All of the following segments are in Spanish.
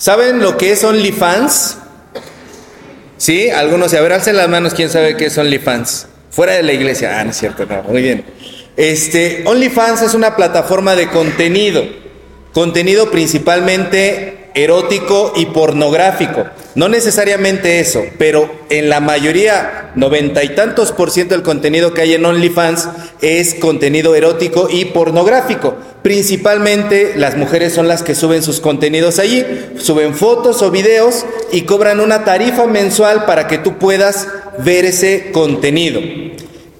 ¿Saben lo que es OnlyFans? ¿Sí? Algunos, a ver, alcen las manos, ¿quién sabe qué es OnlyFans? Fuera de la iglesia. Ah, no es cierto, no, muy bien. Este, OnlyFans es una plataforma de contenido, contenido principalmente erótico y pornográfico. No necesariamente eso, pero en la mayoría, noventa y tantos por ciento del contenido que hay en OnlyFans es contenido erótico y pornográfico. Principalmente las mujeres son las que suben sus contenidos allí, suben fotos o videos y cobran una tarifa mensual para que tú puedas ver ese contenido.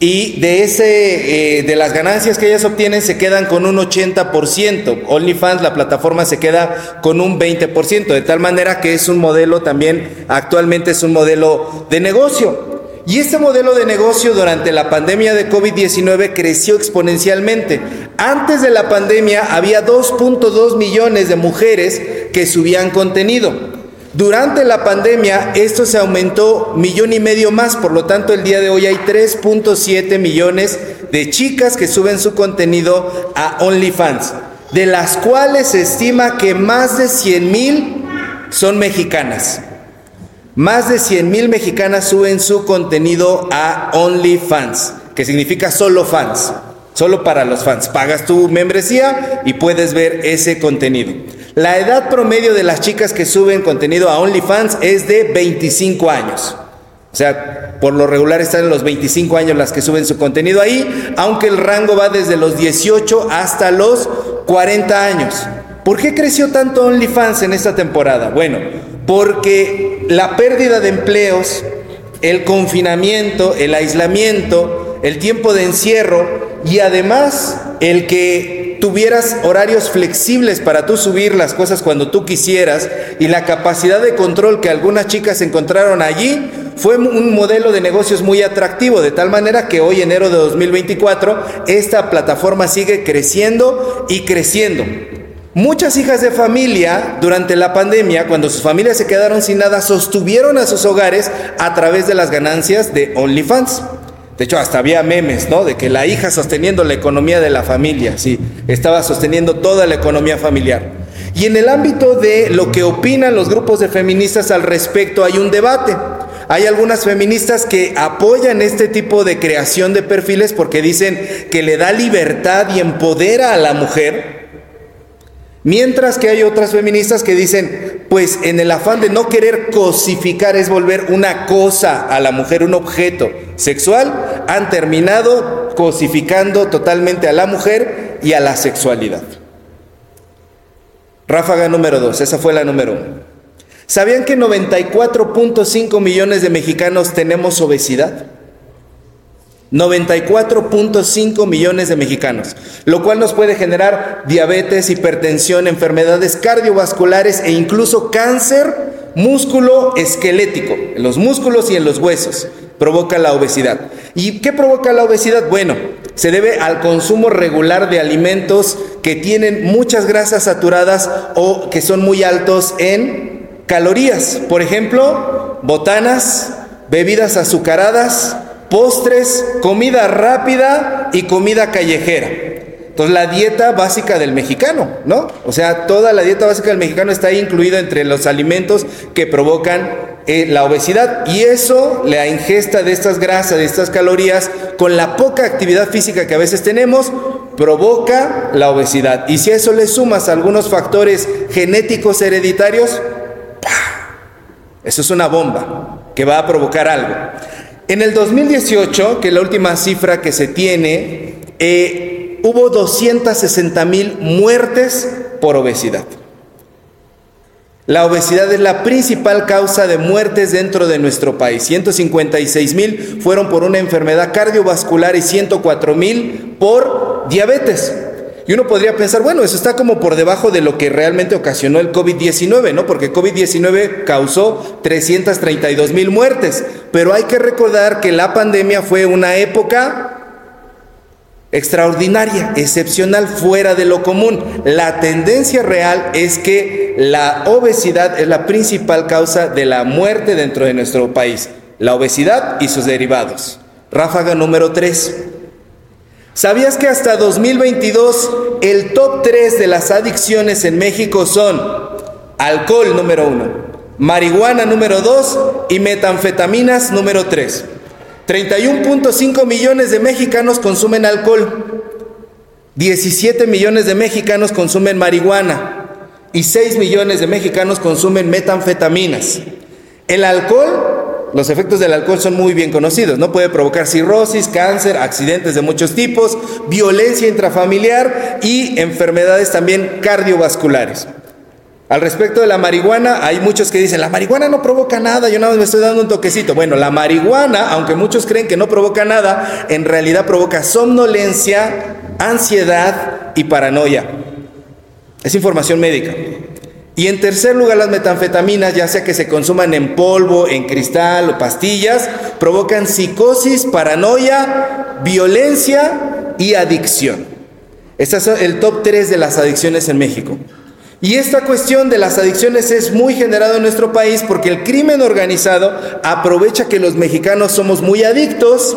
Y de, ese, eh, de las ganancias que ellas obtienen se quedan con un 80%. OnlyFans, la plataforma, se queda con un 20%. De tal manera que es un modelo también, actualmente es un modelo de negocio. Y este modelo de negocio durante la pandemia de COVID-19 creció exponencialmente. Antes de la pandemia había 2.2 millones de mujeres que subían contenido. Durante la pandemia esto se aumentó millón y medio más, por lo tanto el día de hoy hay 3.7 millones de chicas que suben su contenido a OnlyFans, de las cuales se estima que más de 100 mil son mexicanas. Más de 100 mil mexicanas suben su contenido a OnlyFans, que significa solo fans, solo para los fans. Pagas tu membresía y puedes ver ese contenido. La edad promedio de las chicas que suben contenido a OnlyFans es de 25 años. O sea, por lo regular están en los 25 años las que suben su contenido ahí, aunque el rango va desde los 18 hasta los 40 años. ¿Por qué creció tanto OnlyFans en esta temporada? Bueno, porque la pérdida de empleos, el confinamiento, el aislamiento, el tiempo de encierro y además el que tuvieras horarios flexibles para tú subir las cosas cuando tú quisieras y la capacidad de control que algunas chicas encontraron allí fue un modelo de negocios muy atractivo, de tal manera que hoy, enero de 2024, esta plataforma sigue creciendo y creciendo. Muchas hijas de familia durante la pandemia, cuando sus familias se quedaron sin nada, sostuvieron a sus hogares a través de las ganancias de OnlyFans. De hecho, hasta había memes, ¿no? De que la hija sosteniendo la economía de la familia, sí, estaba sosteniendo toda la economía familiar. Y en el ámbito de lo que opinan los grupos de feministas al respecto, hay un debate. Hay algunas feministas que apoyan este tipo de creación de perfiles porque dicen que le da libertad y empodera a la mujer Mientras que hay otras feministas que dicen, pues en el afán de no querer cosificar es volver una cosa a la mujer, un objeto sexual, han terminado cosificando totalmente a la mujer y a la sexualidad. Ráfaga número dos, esa fue la número uno. ¿Sabían que 94.5 millones de mexicanos tenemos obesidad? 94.5 millones de mexicanos, lo cual nos puede generar diabetes, hipertensión, enfermedades cardiovasculares e incluso cáncer músculo esquelético, en los músculos y en los huesos. Provoca la obesidad. ¿Y qué provoca la obesidad? Bueno, se debe al consumo regular de alimentos que tienen muchas grasas saturadas o que son muy altos en calorías. Por ejemplo, botanas, bebidas azucaradas, postres, comida rápida y comida callejera. Entonces la dieta básica del mexicano, ¿no? O sea, toda la dieta básica del mexicano está incluida entre los alimentos que provocan eh, la obesidad y eso, la ingesta de estas grasas, de estas calorías, con la poca actividad física que a veces tenemos, provoca la obesidad. Y si a eso le sumas algunos factores genéticos hereditarios, eso es una bomba que va a provocar algo. En el 2018, que es la última cifra que se tiene, eh, hubo 260 mil muertes por obesidad. La obesidad es la principal causa de muertes dentro de nuestro país. 156 mil fueron por una enfermedad cardiovascular y 104 mil por diabetes. Y uno podría pensar, bueno, eso está como por debajo de lo que realmente ocasionó el COVID-19, ¿no? Porque COVID-19 causó 332 mil muertes. Pero hay que recordar que la pandemia fue una época extraordinaria, excepcional, fuera de lo común. La tendencia real es que la obesidad es la principal causa de la muerte dentro de nuestro país. La obesidad y sus derivados. Ráfaga número 3. ¿Sabías que hasta 2022 el top 3 de las adicciones en México son alcohol número uno, marihuana número dos y metanfetaminas número tres. 31.5 millones de mexicanos consumen alcohol, 17 millones de mexicanos consumen marihuana y 6 millones de mexicanos consumen metanfetaminas. El alcohol, los efectos del alcohol son muy bien conocidos, ¿no? Puede provocar cirrosis, cáncer, accidentes de muchos tipos, violencia intrafamiliar y enfermedades también cardiovasculares. Al respecto de la marihuana, hay muchos que dicen, la marihuana no provoca nada, yo nada más me estoy dando un toquecito. Bueno, la marihuana, aunque muchos creen que no provoca nada, en realidad provoca somnolencia, ansiedad y paranoia. Es información médica. Y en tercer lugar, las metanfetaminas, ya sea que se consuman en polvo, en cristal o pastillas, provocan psicosis, paranoia, violencia y adicción. Este es el top 3 de las adicciones en México. Y esta cuestión de las adicciones es muy generada en nuestro país porque el crimen organizado aprovecha que los mexicanos somos muy adictos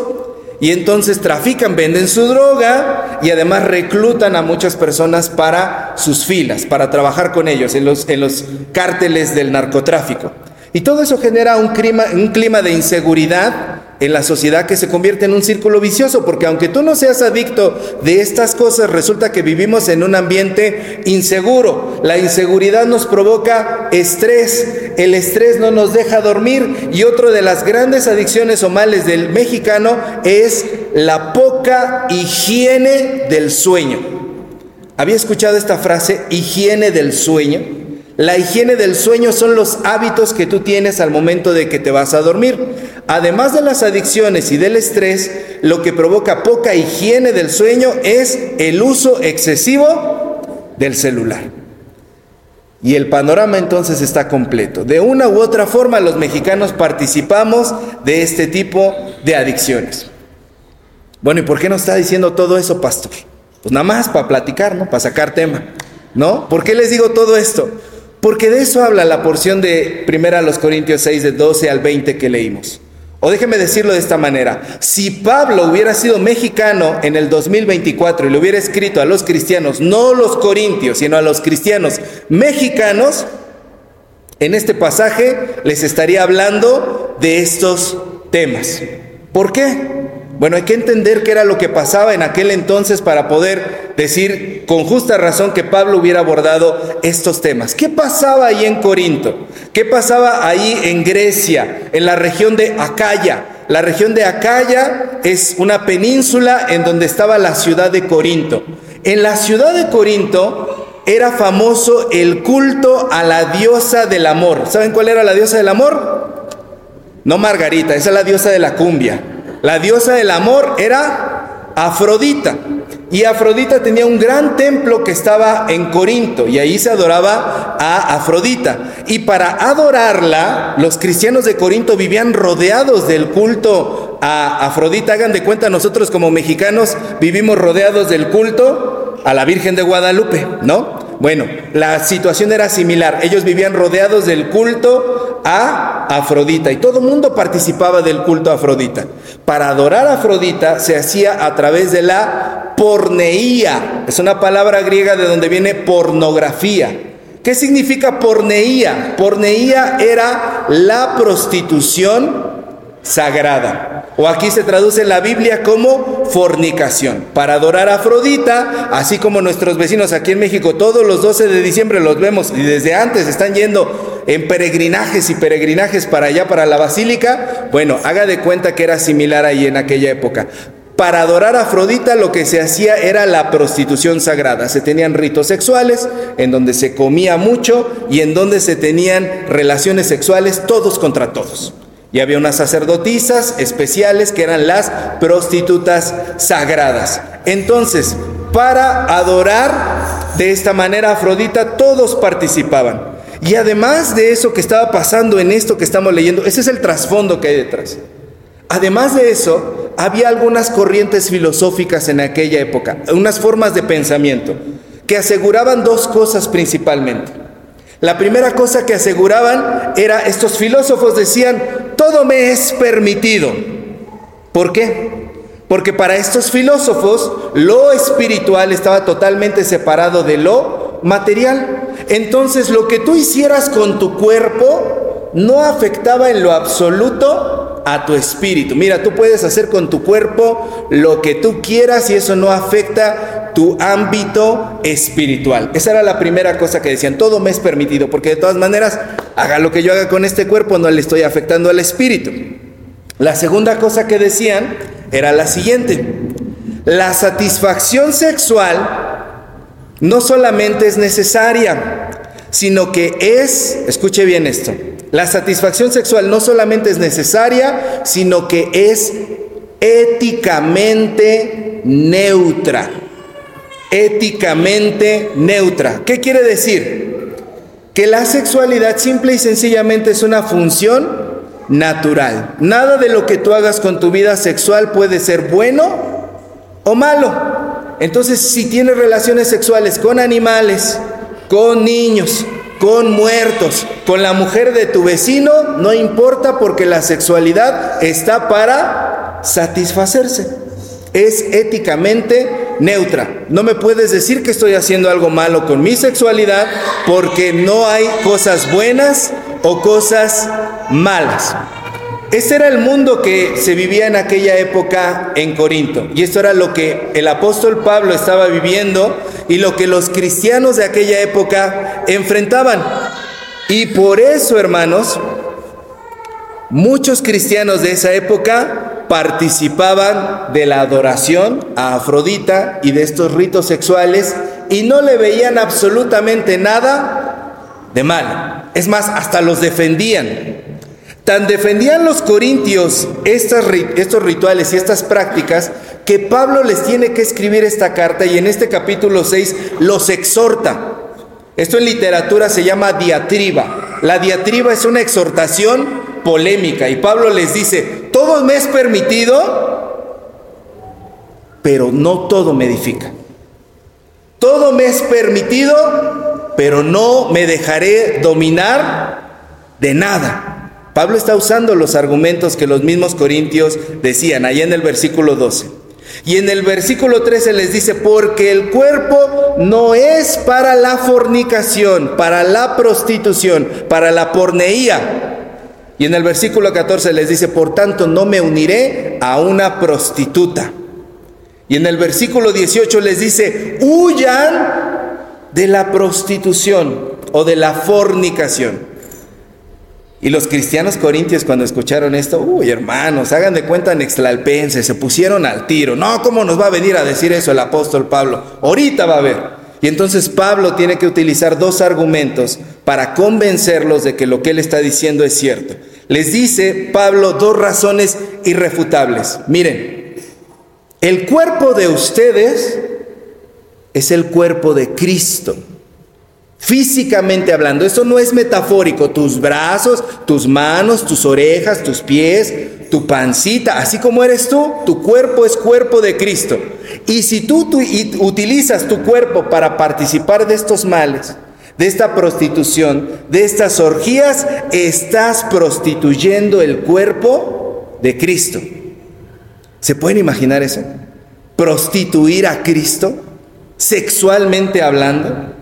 y entonces trafican, venden su droga y además reclutan a muchas personas para sus filas, para trabajar con ellos en los, en los cárteles del narcotráfico. Y todo eso genera un clima, un clima de inseguridad en la sociedad que se convierte en un círculo vicioso, porque aunque tú no seas adicto de estas cosas, resulta que vivimos en un ambiente inseguro. La inseguridad nos provoca estrés, el estrés no nos deja dormir y otro de las grandes adicciones o males del mexicano es la poca higiene del sueño. ¿Había escuchado esta frase, higiene del sueño? La higiene del sueño son los hábitos que tú tienes al momento de que te vas a dormir. Además de las adicciones y del estrés, lo que provoca poca higiene del sueño es el uso excesivo del celular. Y el panorama entonces está completo. De una u otra forma los mexicanos participamos de este tipo de adicciones. Bueno, ¿y por qué nos está diciendo todo eso, pastor? Pues nada más para platicar, ¿no? Para sacar tema, ¿no? ¿Por qué les digo todo esto? Porque de eso habla la porción de 1 Corintios 6, de 12 al 20 que leímos. O déjeme decirlo de esta manera, si Pablo hubiera sido mexicano en el 2024 y le hubiera escrito a los cristianos, no los corintios, sino a los cristianos mexicanos, en este pasaje les estaría hablando de estos temas. ¿Por qué? Bueno, hay que entender qué era lo que pasaba en aquel entonces para poder decir con justa razón que Pablo hubiera abordado estos temas. ¿Qué pasaba ahí en Corinto? ¿Qué pasaba ahí en Grecia, en la región de Acaya? La región de Acaya es una península en donde estaba la ciudad de Corinto. En la ciudad de Corinto era famoso el culto a la diosa del amor. ¿Saben cuál era la diosa del amor? No Margarita, esa es la diosa de la cumbia. La diosa del amor era Afrodita. Y Afrodita tenía un gran templo que estaba en Corinto y ahí se adoraba a Afrodita. Y para adorarla, los cristianos de Corinto vivían rodeados del culto a Afrodita. Hagan de cuenta, nosotros como mexicanos vivimos rodeados del culto a la Virgen de Guadalupe, ¿no? Bueno, la situación era similar. Ellos vivían rodeados del culto a Afrodita y todo el mundo participaba del culto a Afrodita. Para adorar a Afrodita se hacía a través de la porneía. Es una palabra griega de donde viene pornografía. ¿Qué significa porneía? Porneía era la prostitución sagrada. O aquí se traduce la Biblia como fornicación. Para adorar a Afrodita, así como nuestros vecinos aquí en México, todos los 12 de diciembre los vemos y desde antes están yendo en peregrinajes y peregrinajes para allá, para la basílica. Bueno, haga de cuenta que era similar ahí en aquella época. Para adorar a Afrodita lo que se hacía era la prostitución sagrada. Se tenían ritos sexuales en donde se comía mucho y en donde se tenían relaciones sexuales todos contra todos. Y había unas sacerdotisas especiales que eran las prostitutas sagradas. Entonces, para adorar de esta manera a Afrodita, todos participaban. Y además de eso que estaba pasando en esto que estamos leyendo, ese es el trasfondo que hay detrás. Además de eso, había algunas corrientes filosóficas en aquella época, unas formas de pensamiento, que aseguraban dos cosas principalmente. La primera cosa que aseguraban era, estos filósofos decían, todo me es permitido. ¿Por qué? Porque para estos filósofos lo espiritual estaba totalmente separado de lo material. entonces lo que tú hicieras con tu cuerpo no afectaba en lo absoluto a tu espíritu. Mira, tú puedes hacer con tu cuerpo lo que tú quieras y eso no afecta tu ámbito espiritual. Esa era la primera cosa que decían, todo me es permitido, porque de todas maneras, haga lo que yo haga con este cuerpo, no le estoy afectando al espíritu. La segunda cosa que decían era la siguiente, la satisfacción sexual no solamente es necesaria, sino que es, escuche bien esto, la satisfacción sexual no solamente es necesaria, sino que es éticamente neutra. Éticamente neutra. ¿Qué quiere decir? Que la sexualidad simple y sencillamente es una función natural. Nada de lo que tú hagas con tu vida sexual puede ser bueno o malo. Entonces, si tienes relaciones sexuales con animales, con niños, con muertos, con la mujer de tu vecino, no importa porque la sexualidad está para satisfacerse. Es éticamente neutra. No me puedes decir que estoy haciendo algo malo con mi sexualidad porque no hay cosas buenas o cosas malas. Este era el mundo que se vivía en aquella época en Corinto. Y esto era lo que el apóstol Pablo estaba viviendo y lo que los cristianos de aquella época enfrentaban. Y por eso, hermanos, muchos cristianos de esa época participaban de la adoración a Afrodita y de estos ritos sexuales y no le veían absolutamente nada de mal. Es más, hasta los defendían. Tan defendían los corintios estos rituales y estas prácticas que Pablo les tiene que escribir esta carta y en este capítulo 6 los exhorta. Esto en literatura se llama diatriba. La diatriba es una exhortación polémica y Pablo les dice, todo me es permitido, pero no todo me edifica. Todo me es permitido, pero no me dejaré dominar de nada. Pablo está usando los argumentos que los mismos corintios decían allá en el versículo 12. Y en el versículo 13 les dice, porque el cuerpo no es para la fornicación, para la prostitución, para la porneía. Y en el versículo 14 les dice, por tanto no me uniré a una prostituta. Y en el versículo 18 les dice, huyan de la prostitución o de la fornicación. Y los cristianos corintios cuando escucharon esto, uy hermanos, hagan de cuenta nextlalpenses, se pusieron al tiro. No, ¿cómo nos va a venir a decir eso el apóstol Pablo? Ahorita va a ver. Y entonces Pablo tiene que utilizar dos argumentos para convencerlos de que lo que él está diciendo es cierto. Les dice Pablo dos razones irrefutables. Miren, el cuerpo de ustedes es el cuerpo de Cristo. Físicamente hablando, eso no es metafórico. Tus brazos, tus manos, tus orejas, tus pies, tu pancita, así como eres tú, tu cuerpo es cuerpo de Cristo. Y si tú, utilizas tu cuerpo para participar de estos males, de esta prostitución, de estas orgías, estás prostituyendo el cuerpo de Cristo. ¿Se pueden imaginar eso? Prostituir a Cristo, sexualmente hablando.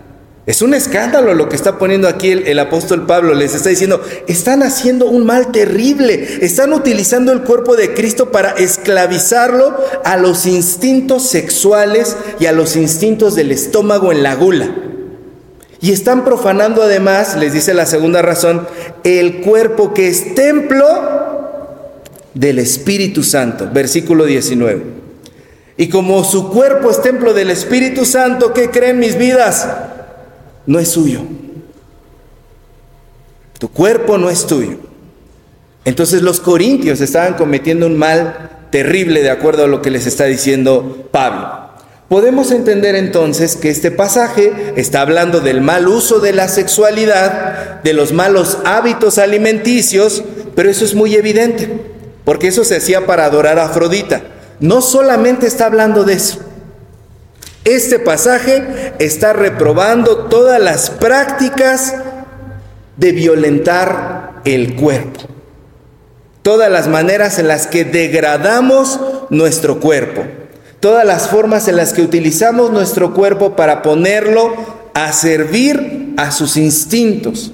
Es un escándalo lo que está poniendo aquí el, apóstol Pablo. Les está diciendo, están haciendo un mal terrible. Están utilizando el cuerpo de Cristo para esclavizarlo a los instintos sexuales y a los instintos del estómago en la gula. Y están profanando además, les dice la segunda razón, el cuerpo que es templo del Espíritu Santo. Versículo 19. Y como su cuerpo es templo del Espíritu Santo, ¿qué creen mis vidas? no es suyo. Tu cuerpo no es tuyo. Entonces los corintios estaban cometiendo un mal terrible de acuerdo a lo que les está diciendo Pablo. Podemos entender entonces que este pasaje está hablando del mal uso de la sexualidad, de los malos hábitos alimenticios, pero eso es muy evidente, porque eso se hacía para adorar a Afrodita. No solamente está hablando de eso, este pasaje está reprobando todas las prácticas de violentar el cuerpo. Todas las maneras en las que degradamos nuestro cuerpo. Todas las formas en las que utilizamos nuestro cuerpo para ponerlo a servir a sus instintos.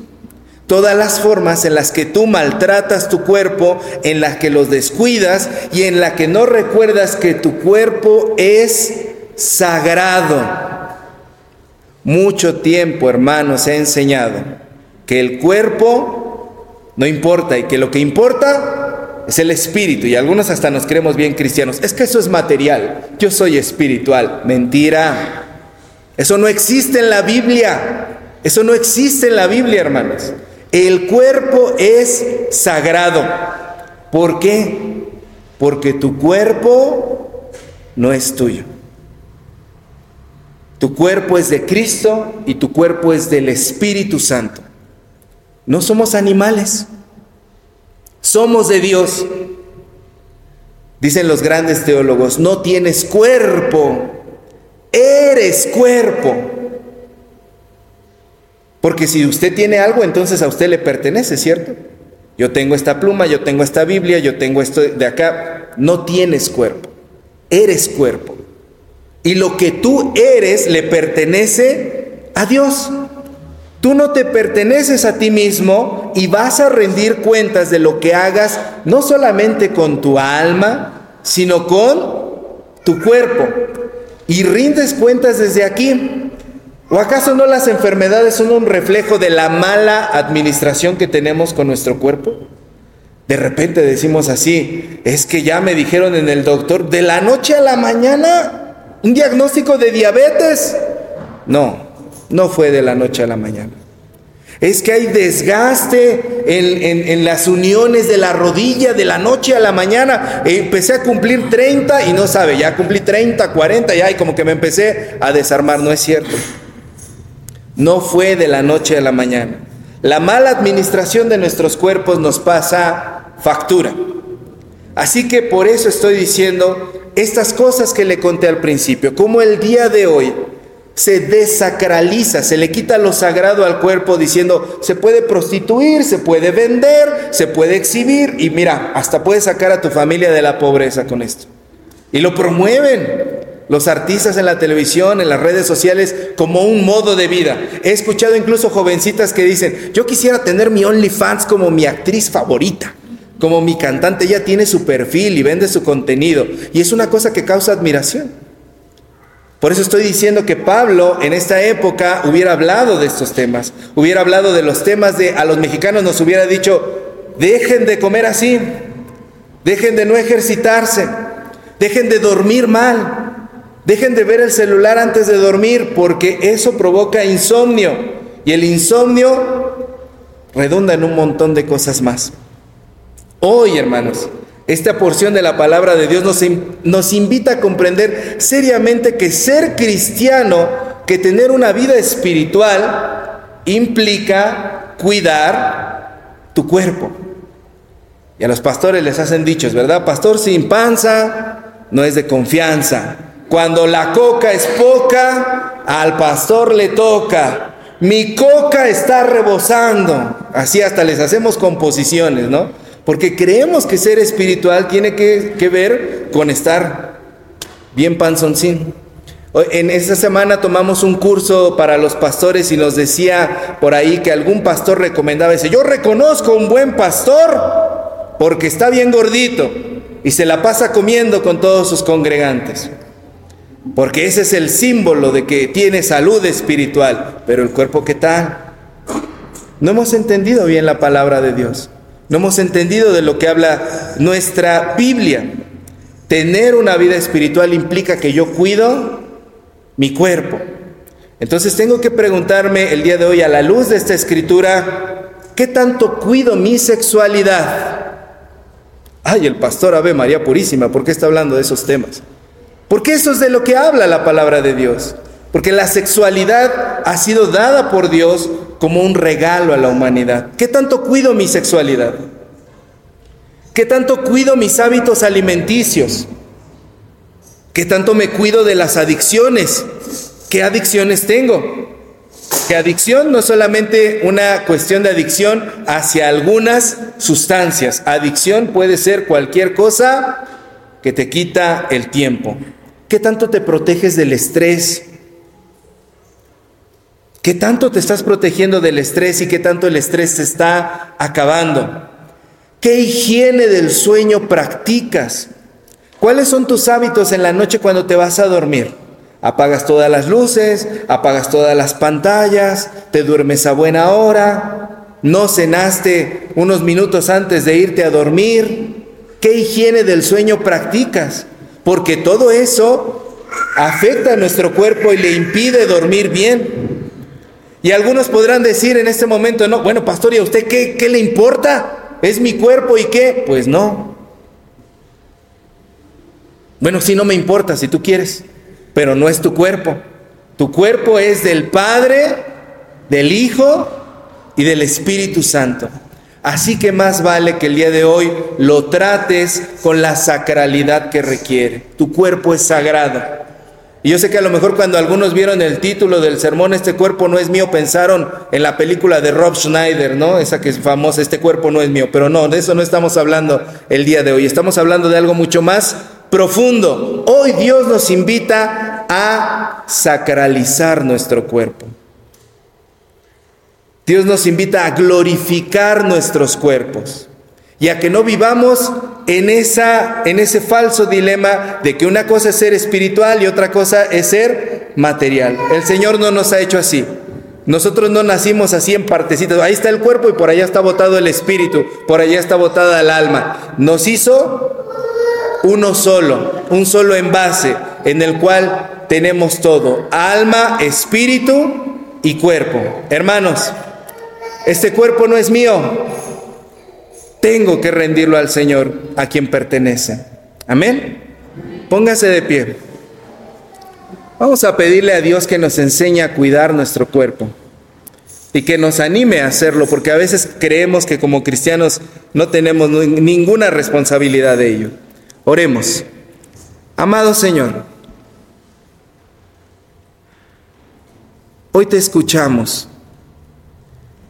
Todas las formas en las que tú maltratas tu cuerpo, en las que los descuidas y en las que no recuerdas que tu cuerpo es sagrado. Mucho tiempo, hermanos, he enseñado que el cuerpo no importa y que lo que importa es el espíritu. Y algunos hasta nos creemos bien cristianos. Es que eso es material. Yo soy espiritual. Mentira. Eso no existe en la Biblia. Eso no existe en la Biblia, hermanos. El cuerpo es sagrado. ¿Por qué? Porque tu cuerpo no es tuyo. Tu cuerpo es de Cristo y tu cuerpo es del Espíritu Santo. No somos animales, somos de Dios. Dicen los grandes teólogos, no tienes cuerpo, eres cuerpo. Porque si usted tiene algo, entonces a usted le pertenece, ¿cierto? Yo tengo esta pluma, yo tengo esta Biblia, yo tengo esto de acá. No tienes cuerpo, eres cuerpo. Y lo que tú eres le pertenece a Dios. Tú no te perteneces a ti mismo y vas a rendir cuentas de lo que hagas, no solamente con tu alma, sino con tu cuerpo. Y rindes cuentas desde aquí. ¿O acaso no las enfermedades son un reflejo de la mala administración que tenemos con nuestro cuerpo? De repente decimos así, es que ya me dijeron en el doctor, de la noche a la mañana, un diagnóstico de diabetes. No, no fue de la noche a la mañana. Es que hay desgaste en, las uniones de la rodilla de la noche a la mañana. empecé a cumplir 30 y no sabe, ya cumplí 30, 40, ya y como que me empecé a desarmar. No es cierto. No fue de la noche a la mañana. La mala administración de nuestros cuerpos nos pasa factura. Así que por eso estoy diciendo estas cosas que le conté al principio, como el día de hoy se desacraliza, se le quita lo sagrado al cuerpo diciendo, se puede prostituir, se puede vender, se puede exhibir y mira, hasta puedes sacar a tu familia de la pobreza con esto. Y lo promueven los artistas en la televisión, en las redes sociales, como un modo de vida. He escuchado incluso jovencitas que dicen, yo quisiera tener mi OnlyFans como mi actriz favorita, como mi cantante, ella tiene su perfil y vende su contenido. Y es una cosa que causa admiración. Por eso estoy diciendo que Pablo en esta época hubiera hablado de estos temas, hubiera hablado de los temas de, a los mexicanos nos hubiera dicho, dejen de comer así, dejen de no ejercitarse, dejen de dormir mal, Dejen de ver el celular antes de dormir porque eso provoca insomnio y el insomnio redunda en un montón de cosas más. Hoy, hermanos, esta porción de la palabra de Dios nos, nos invita a comprender seriamente que ser cristiano, que tener una vida espiritual, implica cuidar tu cuerpo. Y a los pastores les hacen dichos, ¿verdad? Pastor sin panza no es de confianza. Cuando la coca es poca, al pastor le toca. Mi coca está rebosando. Así hasta les hacemos composiciones, ¿no? Porque creemos que ser espiritual tiene que, ver con estar bien panzoncín. En esta semana tomamos un curso para los pastores y nos decía por ahí que algún pastor recomendaba, dice, yo reconozco un buen pastor porque está bien gordito y se la pasa comiendo con todos sus congregantes. Porque ese es el símbolo de que tiene salud espiritual. Pero el cuerpo, ¿qué tal? No hemos entendido bien la palabra de Dios. No hemos entendido de lo que habla nuestra Biblia. Tener una vida espiritual implica que yo cuido mi cuerpo. Entonces tengo que preguntarme el día de hoy a la luz de esta escritura, ¿qué tanto cuido mi sexualidad? Ay, el pastor Ave María Purísima, ¿por qué está hablando de esos temas? Porque eso es de lo que habla la palabra de Dios. Porque la sexualidad ha sido dada por Dios como un regalo a la humanidad. ¿Qué tanto cuido mi sexualidad? ¿Qué tanto cuido mis hábitos alimenticios? ¿Qué tanto me cuido de las adicciones? ¿Qué adicciones tengo? Que adicción no es solamente una cuestión de adicción hacia algunas sustancias. Adicción puede ser cualquier cosa que te quita el tiempo, ¿Qué tanto te proteges del estrés? ¿Qué tanto te estás protegiendo del estrés y qué tanto el estrés te está acabando? ¿Qué higiene del sueño practicas? ¿Cuáles son tus hábitos en la noche cuando te vas a dormir? Apagas todas las luces, apagas todas las pantallas, te duermes a buena hora, no cenaste unos minutos antes de irte a dormir. ¿Qué higiene del sueño practicas? Porque todo eso afecta a nuestro cuerpo y le impide dormir bien. Y algunos podrán decir en este momento, no, bueno, pastor, ¿y a usted qué, qué le importa? ¿Es mi cuerpo y qué? Pues no. Bueno, si no me importa, si tú quieres, pero no es tu cuerpo. Tu cuerpo es del Padre, del Hijo y del Espíritu Santo. Así que más vale que el día de hoy lo trates con la sacralidad que requiere. Tu cuerpo es sagrado. Y yo sé que a lo mejor cuando algunos vieron el título del sermón, este cuerpo no es mío, pensaron en la película de Rob Schneider, ¿no? Esa que es famosa, este cuerpo no es mío. Pero no, de eso no estamos hablando el día de hoy. Estamos hablando de algo mucho más profundo. Hoy Dios nos invita a sacralizar nuestro cuerpo. Dios nos invita a glorificar nuestros cuerpos y a que no vivamos en, esa, en ese falso dilema de que una cosa es ser espiritual y otra cosa es ser material. El Señor no nos ha hecho así. Nosotros no nacimos así en partecitas. Ahí está el cuerpo y por allá está botado el espíritu, por allá está botada el alma. Nos hizo uno solo, un solo envase en el cual tenemos todo, alma, espíritu y cuerpo. Hermanos, este cuerpo no es mío, tengo que rendirlo al Señor, a quien pertenece. Amén. Póngase de pie. Vamos a pedirle a Dios que nos enseñe a cuidar nuestro cuerpo y que nos anime a hacerlo, porque a veces creemos que como cristianos no tenemos ninguna responsabilidad de ello. Oremos. Amado Señor, hoy te escuchamos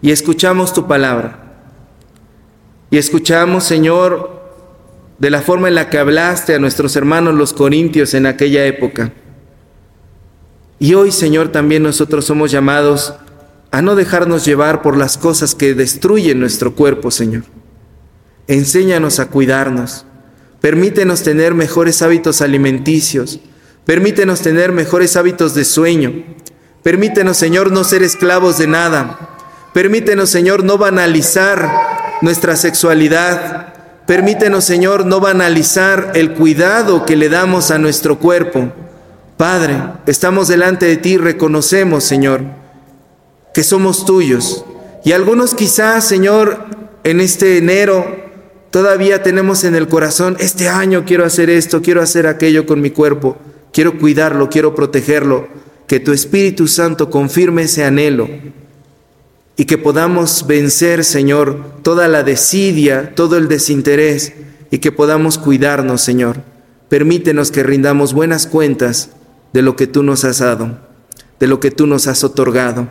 y escuchamos tu palabra. Y escuchamos, Señor, de la forma en la que hablaste a nuestros hermanos los corintios en aquella época. Y hoy, Señor, también nosotros somos llamados a no dejarnos llevar por las cosas que destruyen nuestro cuerpo, Señor. Enséñanos a cuidarnos. Permítenos tener mejores hábitos alimenticios. Permítenos tener mejores hábitos de sueño. Permítenos, Señor, no ser esclavos de nada. Permítenos, Señor, no banalizar nuestra sexualidad. Permítenos, Señor, no banalizar el cuidado que le damos a nuestro cuerpo. Padre, estamos delante de ti reconocemos, Señor, que somos tuyos. Y algunos quizás, Señor, en este enero todavía tenemos en el corazón, este año quiero hacer esto, quiero hacer aquello con mi cuerpo, quiero cuidarlo, quiero protegerlo. Que tu Espíritu Santo confirme ese anhelo y que podamos vencer, Señor, toda la desidia, todo el desinterés y que podamos cuidarnos, Señor. Permítenos que rindamos buenas cuentas de lo que tú nos has dado, de lo que tú nos has otorgado,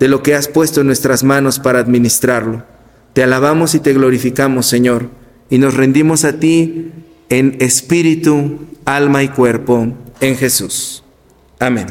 de lo que has puesto en nuestras manos para administrarlo. Te alabamos y te glorificamos, Señor, y nos rendimos a ti en espíritu, alma y cuerpo, en Jesús. Amén.